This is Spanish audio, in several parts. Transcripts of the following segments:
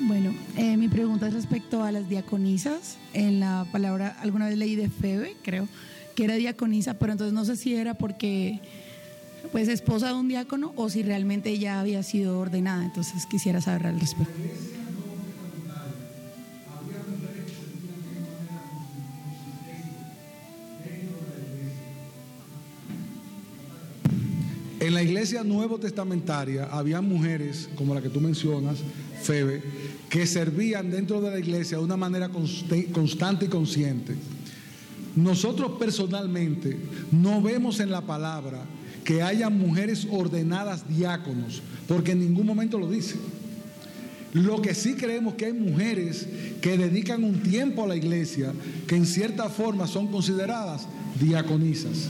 Bueno, eh, mi pregunta es respecto a las diaconisas. En la palabra, alguna vez leí de Febe, creo, que era diaconisa, pero entonces no sé si era porque pues esposa de un diácono o si realmente ella había sido ordenada. Entonces quisiera saber al respecto. En la iglesia nuevo testamentaria había mujeres, como la que tú mencionas, Febe, que servían dentro de la iglesia de una manera constante y consciente. Nosotros personalmente no vemos en la palabra que haya mujeres ordenadas diáconos, porque en ningún momento lo dice. Lo que sí creemos que hay mujeres que dedican un tiempo a la iglesia, que en cierta forma son consideradas diaconisas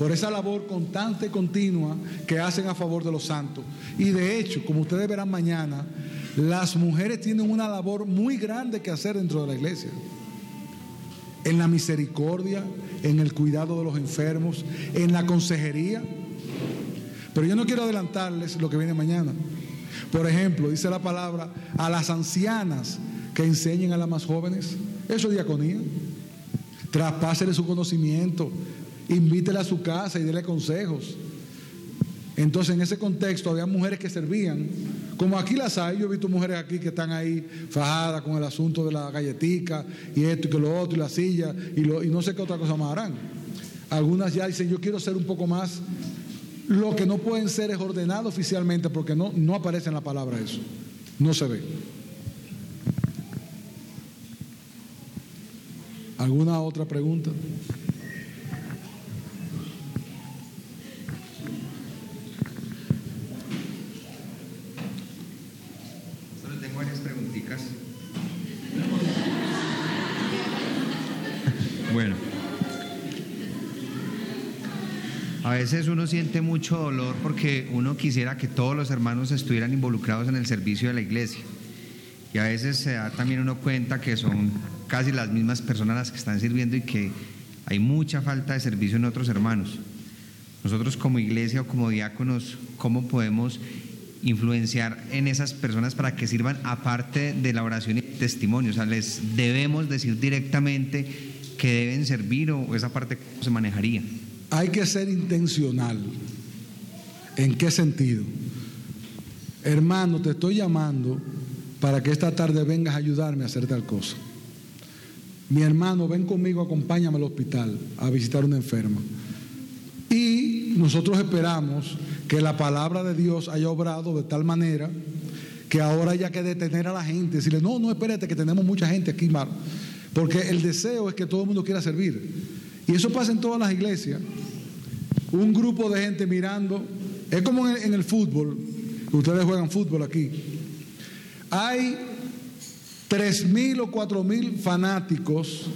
por esa labor constante y continua que hacen a favor de los santos. Y de hecho, como ustedes verán mañana, las mujeres tienen una labor muy grande que hacer dentro de la iglesia. En la misericordia, en el cuidado de los enfermos, en la consejería. Pero yo no quiero adelantarles lo que viene mañana. Por ejemplo, dice la palabra, a las ancianas que enseñen a las más jóvenes. Eso es diaconía. Traspásele su conocimiento, invítela a su casa y dele consejos. Entonces, en ese contexto, había mujeres que servían, como aquí las hay. Yo he visto mujeres aquí que están ahí fajadas con el asunto de la galletica y esto y que lo otro y la silla y, y no sé qué otra cosa más harán. Algunas ya dicen, yo quiero ser un poco más. Lo que no pueden ser es ordenado oficialmente porque no, no aparece en la palabra eso. No se ve. ¿Alguna otra pregunta? A veces uno siente mucho dolor porque uno quisiera que todos los hermanos estuvieran involucrados en el servicio de la iglesia. Y a veces se da también uno cuenta que son casi las mismas personas las que están sirviendo y que hay mucha falta de servicio en otros hermanos. Nosotros como iglesia o como diáconos, ¿cómo podemos influenciar en esas personas para que sirvan aparte de la oración y testimonio? O sea, les debemos decir directamente que deben servir o esa parte cómo se manejaría. Hay que ser intencional. ¿En qué sentido? Hermano, te estoy llamando para que esta tarde vengas a ayudarme a hacer tal cosa. Mi hermano, ven conmigo, acompáñame al hospital a visitar a una enferma. Y nosotros esperamos que la palabra de Dios haya obrado de tal manera que ahora haya que detener a la gente, decirle, no, no, espérate, que tenemos mucha gente aquí, Mar. Porque el deseo es que todo el mundo quiera servir. Y eso pasa en todas las iglesias. Un grupo de gente mirando. Es como en el, fútbol. Ustedes juegan fútbol aquí. Hay tres mil o cuatro mil fanáticos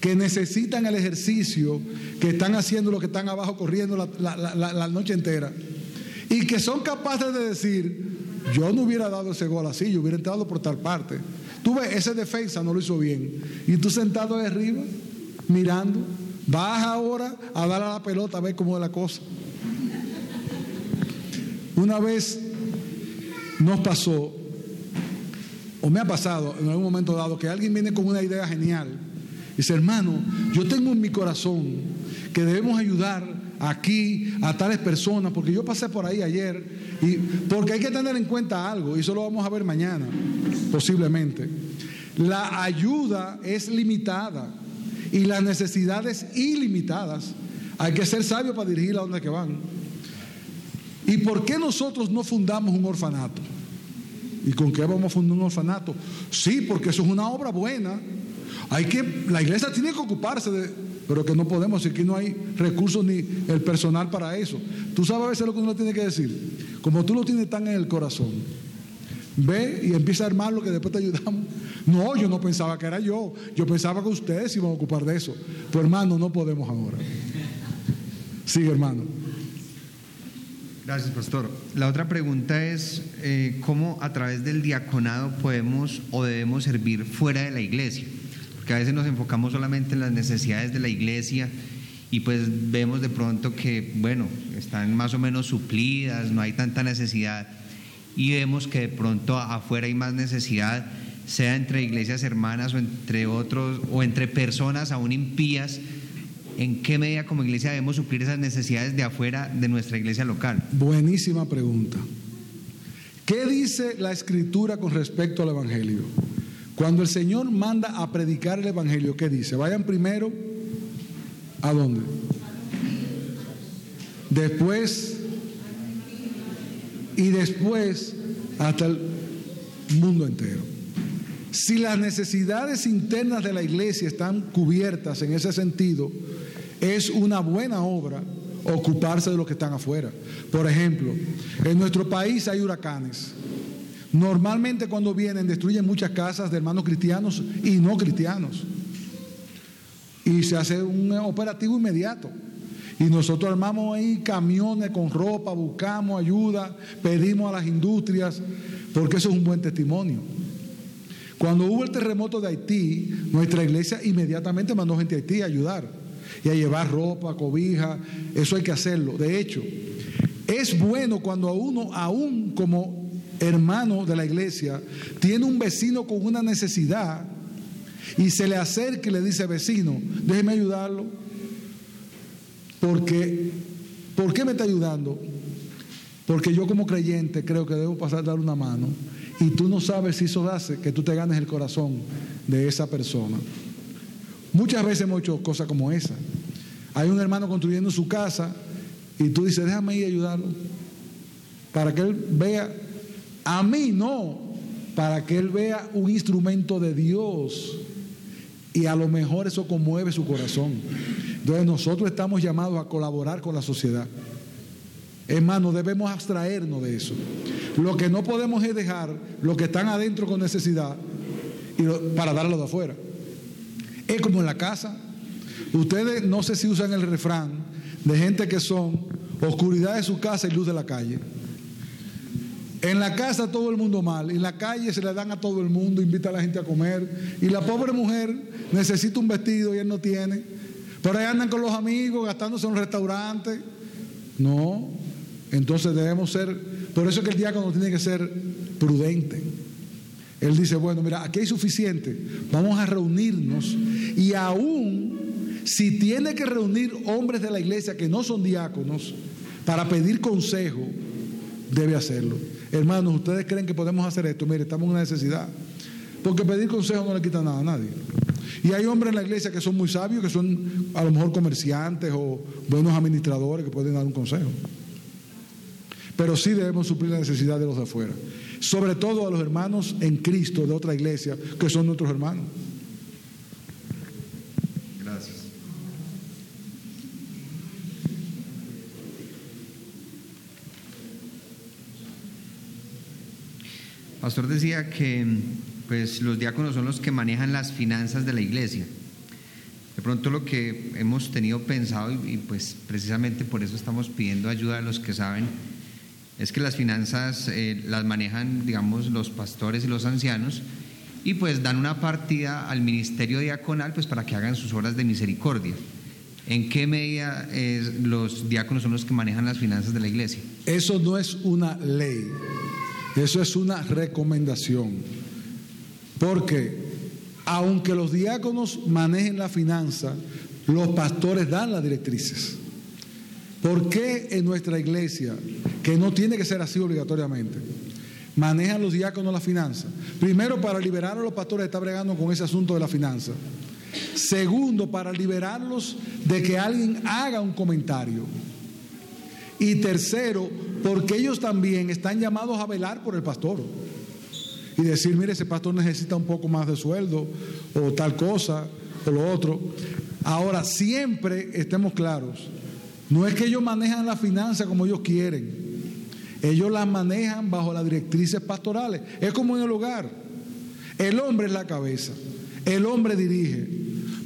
que necesitan el ejercicio, que están haciendo lo que están abajo corriendo la, noche entera. Y que son capaces de decir, yo no hubiera dado ese gol así, yo hubiera entrado por tal parte. Tú ves, ese defensa no lo hizo bien. Y tú sentado ahí arriba, mirando. Baja ahora a dar a la pelota a ver cómo es la cosa. Una vez nos pasó, o me ha pasado en algún momento dado, que alguien viene con una idea genial. Dice, hermano, yo tengo en mi corazón que debemos ayudar aquí a tales personas, porque yo pasé por ahí ayer, y porque hay que tener en cuenta algo, y eso lo vamos a ver mañana, posiblemente. La ayuda es limitada y las necesidades ilimitadas. Hay que ser sabio para dirigir a donde que van. ¿Y por qué nosotros no fundamos un orfanato? ¿Y con qué vamos a fundar un orfanato? Sí, porque eso es una obra buena. Hay que, la iglesia tiene que ocuparse de, pero que no podemos, aquí no hay recursos ni el personal para eso. Tú sabes a veces lo que uno tiene que decir. Como tú lo tienes tan en el corazón, ve y empieza a armar lo que después te ayudamos. No, yo no pensaba que era yo. Yo pensaba que ustedes iban a ocupar de eso. Pues hermano, no podemos ahora. Sigue, hermano. Gracias, pastor. La otra pregunta es, eh, ¿cómo a través del diaconado podemos o debemos servir fuera de la iglesia? Porque a veces nos enfocamos solamente en las necesidades de la iglesia y pues vemos de pronto que, bueno, están más o menos suplidas, no hay tanta necesidad y vemos que de pronto afuera hay más necesidad, sea entre iglesias hermanas o entre otros o entre personas aún impías, ¿en qué medida como iglesia debemos suplir esas necesidades de afuera de nuestra iglesia local? Buenísima pregunta. ¿Qué dice la escritura con respecto al Evangelio? Cuando el Señor manda a predicar el Evangelio, ¿qué dice? Vayan primero a dónde? Después y después hasta el mundo entero. Si las necesidades internas de la iglesia están cubiertas en ese sentido, es una buena obra ocuparse de los que están afuera. Por ejemplo, en nuestro país hay huracanes. Normalmente cuando vienen destruyen muchas casas de hermanos cristianos y no cristianos. Y se hace un operativo inmediato. Y nosotros armamos ahí camiones con ropa, buscamos ayuda, pedimos a las industrias, porque eso es un buen testimonio. Cuando hubo el terremoto de Haití, nuestra iglesia inmediatamente mandó gente a Haití a ayudar y a llevar ropa, cobija, eso hay que hacerlo. De hecho, es bueno cuando a uno, aún como hermano de la iglesia, tiene un vecino con una necesidad y se le acerca y le dice, vecino, déjeme ayudarlo porque, ¿por qué me está ayudando? Porque yo como creyente creo que debo pasar a dar una mano y tú no sabes si eso hace que tú te ganes el corazón de esa persona. Muchas veces hemos hecho cosas como esa. Hay un hermano construyendo su casa y tú dices, déjame ir a ayudarlo para que él vea, a mí no, para que él vea un instrumento de Dios y a lo mejor eso conmueve su corazón. Entonces nosotros estamos llamados a colaborar con la sociedad. Hermanos, debemos abstraernos de eso. Lo que no podemos es dejar los que están adentro con necesidad y para darlo de afuera. Es como en la casa. Ustedes no sé si usan el refrán de gente que son oscuridad de su casa y luz de la calle. En la casa todo el mundo mal, en la calle se le dan a todo el mundo, invita a la gente a comer y la pobre mujer necesita un vestido y él no tiene. Por ahí andan con los amigos gastándose en un restaurante. No, entonces debemos ser, por eso es que el diácono tiene que ser prudente. Él dice, bueno, mira, aquí hay suficiente, vamos a reunirnos y aún si tiene que reunir hombres de la iglesia que no son diáconos para pedir consejo, debe hacerlo. Hermanos, ¿ustedes creen que podemos hacer esto? Mire, estamos en una necesidad. Porque pedir consejo no le quita nada a nadie. Y hay hombres en la iglesia que son muy sabios, que son a lo mejor comerciantes o buenos administradores que pueden dar un consejo. Pero sí debemos suplir la necesidad de los de afuera. Sobre todo a los hermanos en Cristo de otra iglesia, que son nuestros hermanos. Gracias. Pastor decía que pues los diáconos son los que manejan las finanzas de la iglesia. De pronto lo que hemos tenido pensado y, pues precisamente por eso estamos pidiendo ayuda a los que saben es que las finanzas eh, las manejan digamos los pastores y los ancianos y pues dan una partida al ministerio diaconal pues para que hagan sus obras de misericordia. ¿En qué medida los diáconos son los que manejan las finanzas de la iglesia? Eso no es una ley, eso es una recomendación. Porque aunque los diáconos manejen la finanza, los pastores dan las directrices. ¿Por qué en nuestra iglesia, que no tiene que ser así obligatoriamente, manejan los diáconos la finanza? Primero, para liberar a los pastores que están bregando con ese asunto de la finanza. Segundo, para liberarlos de que alguien haga un comentario. Y tercero, porque ellos también están llamados a velar por el pastor y decir, mire, ese pastor necesita un poco más de sueldo o tal cosa o lo otro. Ahora, siempre estemos claros, no es que ellos manejan la finanza como ellos quieren, ellos las manejan bajo las directrices pastorales. Es como en el hogar. El hombre es la cabeza, el hombre dirige,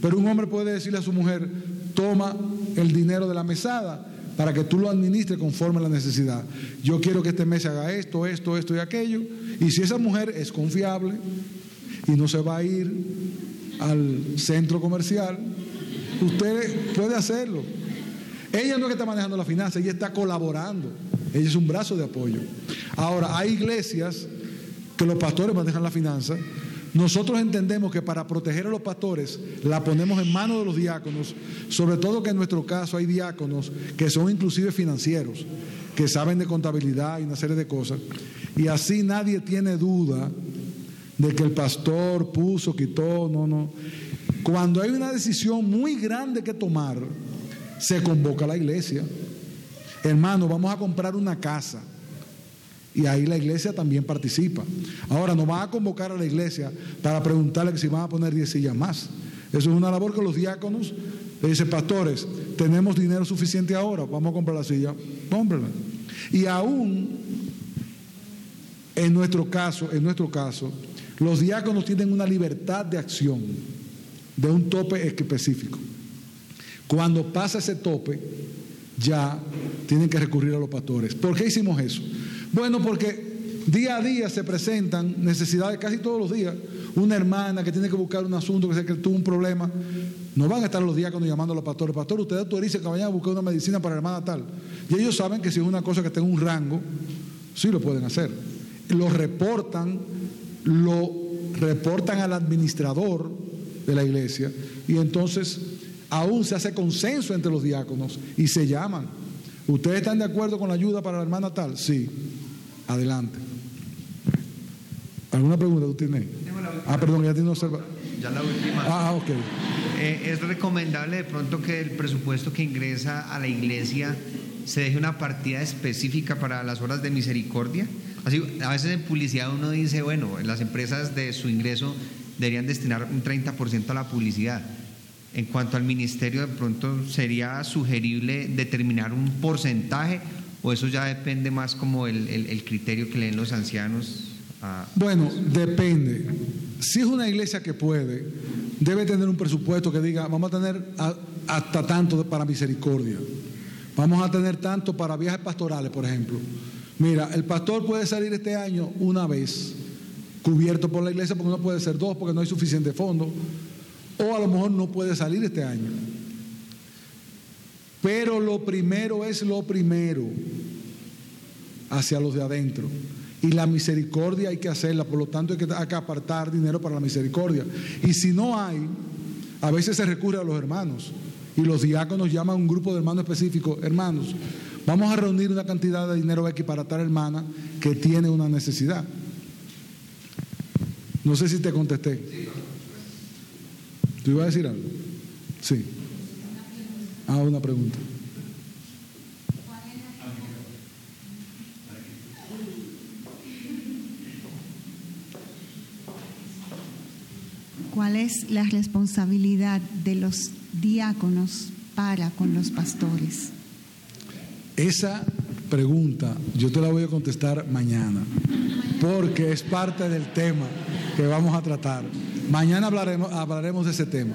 pero un hombre puede decirle a su mujer, toma el dinero de la mesada para que tú lo administres conforme a la necesidad. Yo quiero que este mes se haga esto, esto, esto y aquello. Y si esa mujer es confiable y no se va a ir al centro comercial, usted puede hacerlo. Ella no es que está manejando la finanza, ella está colaborando. ella es un brazo de apoyo. Ahora, hay iglesias que los pastores manejan la finanza. Nosotros entendemos que para proteger a los pastores la ponemos en manos de los diáconos, sobre todo que en nuestro caso hay diáconos que son inclusive financieros, que saben de contabilidad y una serie de cosas. Y así nadie tiene duda de que el pastor puso, quitó, no, no. Cuando hay una decisión muy grande que tomar, se convoca a la iglesia. Hermano, vamos a comprar una casa. Y ahí la iglesia también participa. Ahora, no van a convocar a la iglesia para preguntarle si van a poner 10 sillas más. Eso es una labor que los diáconos le dicen, pastores, tenemos dinero suficiente ahora, vamos a comprar la silla, cómprala. Y aún, en nuestro caso, en nuestro caso, los diáconos tienen una libertad de acción de un tope específico. Cuando pasa ese tope, ya tienen que recurrir a los pastores. ¿Por qué hicimos eso? Bueno, porque día a día se presentan necesidades casi todos los días. Una hermana que tiene que buscar un asunto, que, que tuvo un problema. No van a estar los diáconos llamando a los pastores. Pastor, usted autorice que vayan a buscar una medicina para la hermana tal. Y ellos saben que si es una cosa que tenga un rango, sí lo pueden hacer. Lo reportan, lo reportan al administrador de la iglesia y entonces aún se hace consenso entre los diáconos y se llaman. ¿Ustedes están de acuerdo con la ayuda para la hermana tal? Sí. Adelante. ¿Alguna pregunta tú tienes? Ah, perdón, ya tiene observa. Ya la última. Ah, ok. Eh, es recomendable de pronto que el presupuesto que ingresa a la iglesia se deje una partida específica para las horas de misericordia. Así, a veces en publicidad uno dice, bueno, las empresas de su ingreso deberían destinar un 30% a la publicidad. En cuanto al ministerio, de pronto sería sugerible determinar un porcentaje o eso ya depende más como el, el, el criterio que leen los ancianos. A... Bueno, depende. Si es una iglesia que puede, debe tener un presupuesto que diga, vamos a tener a, hasta tanto para misericordia. Vamos a tener tanto para viajes pastorales, por ejemplo. Mira, el pastor puede salir este año una vez, cubierto por la iglesia, porque no puede ser dos, porque no hay suficiente fondo. O a lo mejor no puede salir este año. Pero lo primero es lo primero hacia los de adentro. Y la misericordia hay que hacerla, por lo tanto hay que, apartar dinero para la misericordia. Y si no hay, a veces se recurre a los hermanos. Y los diáconos llaman a un grupo de hermanos específicos, hermanos, vamos a reunir una cantidad de dinero aquí para tal hermana que tiene una necesidad. No sé si te contesté. ¿Tú ibas a decir algo? Sí. Ah, una pregunta. ¿Cuál es la responsabilidad de los diáconos para con los pastores? Esa pregunta yo te la voy a contestar mañana, porque es parte del tema que vamos a tratar. Mañana hablaremos, hablaremos de ese tema.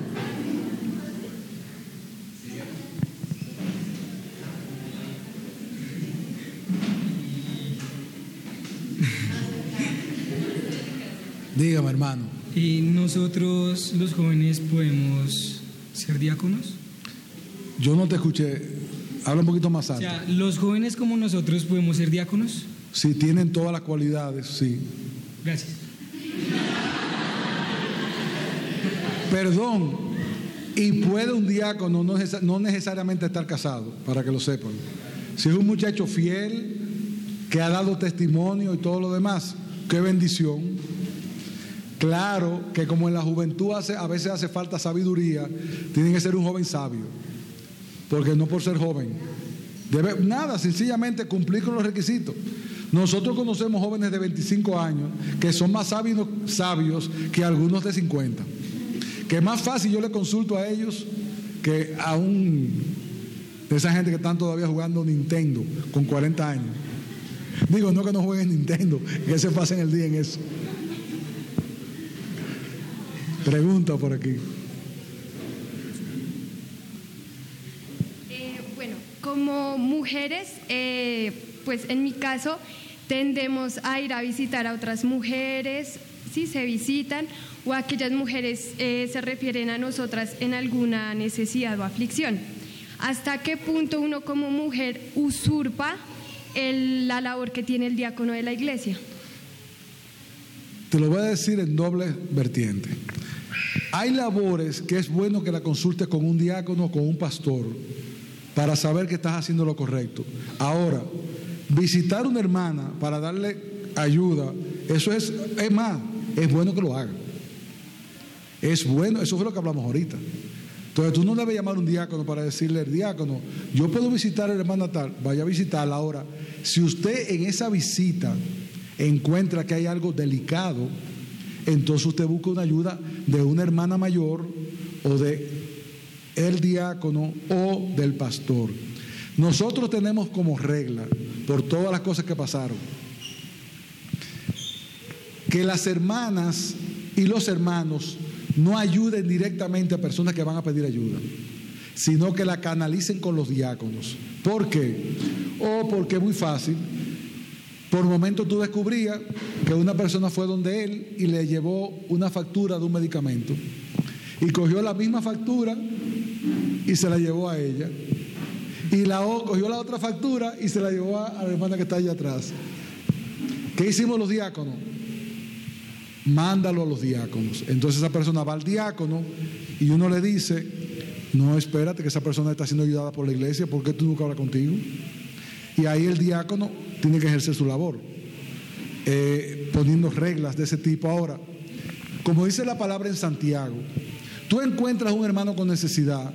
Dígame, hermano. ¿Y nosotros, los jóvenes, podemos ser diáconos? Yo no te escuché. Habla un poquito más O alto. sea, ¿los jóvenes como nosotros podemos ser diáconos? Si tienen todas las cualidades, sí. Gracias. Perdón. Y puede un diácono no, no necesariamente estar casado, para que lo sepan. Si es un muchacho fiel, que ha dado testimonio y todo lo demás, qué bendición. Claro que como en la juventud hace, a veces hace falta sabiduría, tiene que ser un joven sabio, porque no por ser joven. Debe, nada, sencillamente cumplir con los requisitos. Nosotros conocemos jóvenes de 25 años que son más sabios, que algunos de 50. Que más fácil yo le consulto a ellos que a un de esa gente que están todavía jugando Nintendo con 40 años. Digo, no que no jueguen Nintendo, que se pasen el día en eso. Pregunta por aquí. Eh, bueno, como mujeres, eh, pues en mi caso tendemos a ir a visitar a otras mujeres, si se visitan, o aquellas mujeres eh, se refieren a nosotras en alguna necesidad o aflicción. ¿Hasta qué punto uno como mujer usurpa el- la labor que tiene el diácono de la iglesia. Te lo voy a decir en doble vertiente. Hay labores que es bueno que la consultes con un diácono con un pastor para saber que estás haciendo lo correcto. Ahora, visitar una hermana para darle ayuda, eso es, es más, es bueno que lo haga. Es bueno, eso fue lo que hablamos ahorita. Entonces tú no debes llamar a un diácono para decirle, diácono, yo puedo visitar a la hermana tal, vaya a visitarla ahora. Si usted en esa visita encuentra que hay algo delicado, entonces usted busca una ayuda de una hermana mayor o de el diácono o del pastor. Nosotros tenemos como regla, por todas las cosas que pasaron, que las hermanas y los hermanos no ayuden directamente a personas que van a pedir ayuda, sino que la canalicen con los diáconos. ¿Por qué? O porque es muy fácil. Por momento tú descubrías que una persona fue donde él y le llevó una factura de un medicamento. Y cogió la misma factura y se la llevó a ella. Y la o- cogió la otra factura y se la llevó a, a la hermana que está allá atrás. ¿Qué hicimos los diáconos? Mándalo a los diáconos. Entonces esa persona va al diácono y uno le dice, no espérate que esa persona está siendo ayudada por la iglesia, ¿por qué tú nunca hablas contigo? Y ahí el diácono tiene que ejercer su labor, eh, poniendo reglas de ese tipo. Ahora, como dice la palabra en Santiago, tú encuentras un hermano con necesidad,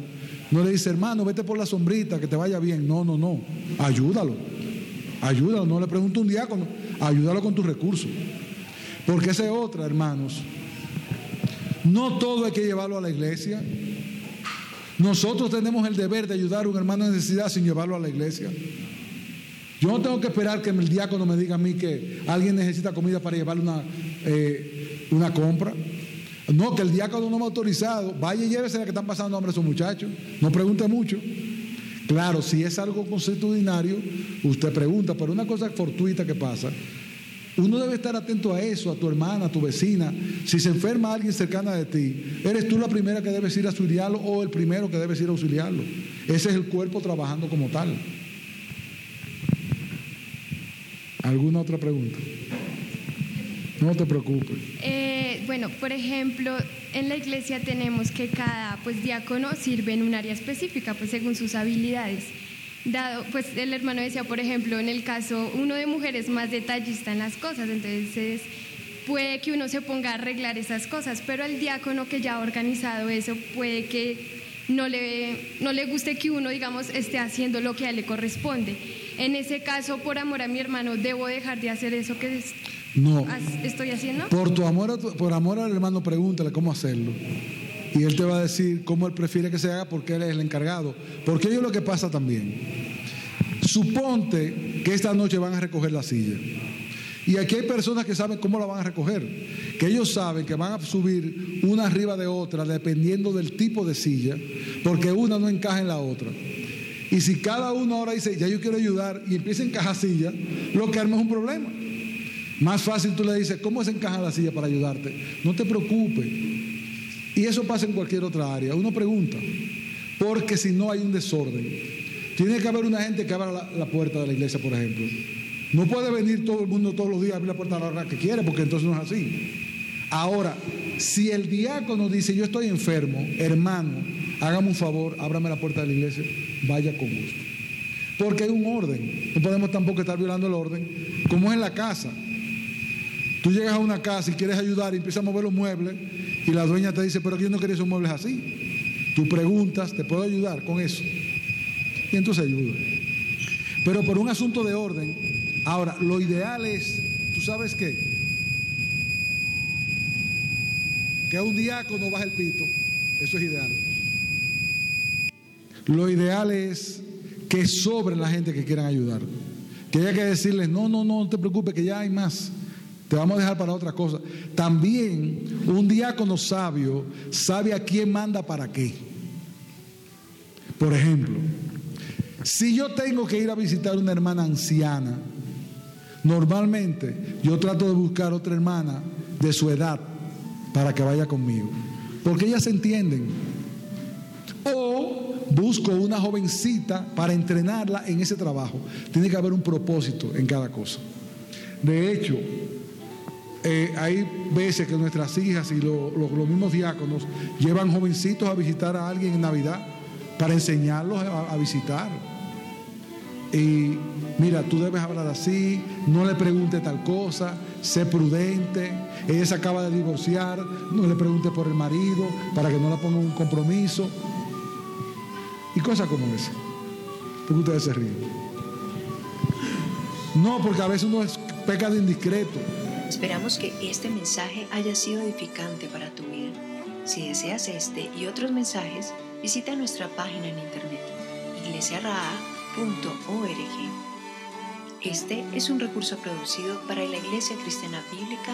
no le dices, hermano, vete por la sombrita, que te vaya bien. No, no, no, ayúdalo, ayúdalo, no le pregunto un diácono, ayúdalo con tus recursos. Porque esa es otra, hermanos. No todo hay que llevarlo a la iglesia. Nosotros tenemos el deber de ayudar a un hermano en necesidad sin llevarlo a la iglesia. Yo no tengo que esperar que el diácono me diga a mí que alguien necesita comida para llevarle una, eh, una compra. No, que el diácono no me ha autorizado. Vaya y llévese la que están pasando hambre esos muchachos. No pregunte mucho. Claro, si es algo consuetudinario, usted pregunta, pero una cosa fortuita que pasa, uno debe estar atento a eso, a tu hermana, a tu vecina. Si se enferma alguien cercana de ti, eres tú la primera que debes ir a auxiliarlo o el primero que debes ir a auxiliarlo. Ese es el cuerpo trabajando como tal. ¿Alguna otra pregunta? No te preocupes. Eh, bueno, por ejemplo, en la iglesia tenemos que cada pues, diácono sirve en un área específica, pues según sus habilidades. Dado, pues el hermano decía, por ejemplo, en el caso, uno de mujeres más detallista en las cosas, entonces puede que uno se ponga a arreglar esas cosas, pero al diácono que ya ha organizado eso puede que no le, no le guste que uno, digamos, esté haciendo lo que a él le corresponde. En ese caso, por amor a mi hermano, debo dejar de hacer eso que es- No. estoy haciendo. Por tu amor, a tu- por amor al hermano, pregúntale cómo hacerlo. Y él te va a decir cómo él prefiere que se haga porque él es el encargado. Porque ello es lo que pasa también. Suponte que esta noche van a recoger la silla. Y aquí hay personas que saben cómo la van a recoger. Que ellos saben que van a subir una arriba de otra dependiendo del tipo de silla, porque una no encaja en la otra. Y si cada uno ahora dice, ya yo quiero ayudar, y empieza a encajar silla, lo que arma es un problema. Más fácil tú le dices, ¿cómo se encaja la silla para ayudarte? No te preocupes. Y eso pasa en cualquier otra área. Uno pregunta, porque si no hay un desorden, tiene que haber una gente que abra la, la puerta de la iglesia, por ejemplo. No puede venir todo el mundo todos los días a abrir la puerta a la hora que quiere, porque entonces no es así. Ahora, si el diácono dice, yo estoy enfermo, hermano, hágame un favor, ábrame la puerta de la iglesia, vaya con gusto. Porque hay un orden. No podemos tampoco estar violando el orden, como es en la casa. Tú llegas a una casa y quieres ayudar y empiezas a mover los muebles y la dueña te dice, pero yo no quería esos muebles así. Tú preguntas, ¿te puedo ayudar con eso? Y entonces ayuda. Pero por un asunto de orden, ahora, lo ideal es, ¿tú sabes qué? Que un diácono baje el pito, eso es ideal. Lo ideal es que sobre la gente que quieran ayudar. Que haya que decirles, no, no, no, no te preocupes, que ya hay más. Te vamos a dejar para otra cosa. También un diácono sabio sabe a quién manda para qué. Por ejemplo, si yo tengo que ir a visitar una hermana anciana, normalmente yo trato de buscar otra hermana de su edad para que vaya conmigo. Porque ellas se entienden. O busco una jovencita para entrenarla en ese trabajo. Tiene que haber un propósito en cada cosa. De hecho, eh, hay veces que nuestras hijas y los mismos diáconos llevan jovencitos a visitar a alguien en Navidad para enseñarlos a, visitar. Y mira, tú debes hablar así, no le pregunte tal cosa, sé prudente. Ella se acaba de divorciar, no le pregunte por el marido para que no la ponga un compromiso. Y cosas como esa. Porque ustedes se ríen. No, porque a veces uno es peca de indiscreto. Esperamos que este mensaje haya sido edificante para tu vida. Si deseas este y otros mensajes, visita nuestra página en internet iglesiaraa.org. Este es un recurso producido para la Iglesia Cristiana Bíblica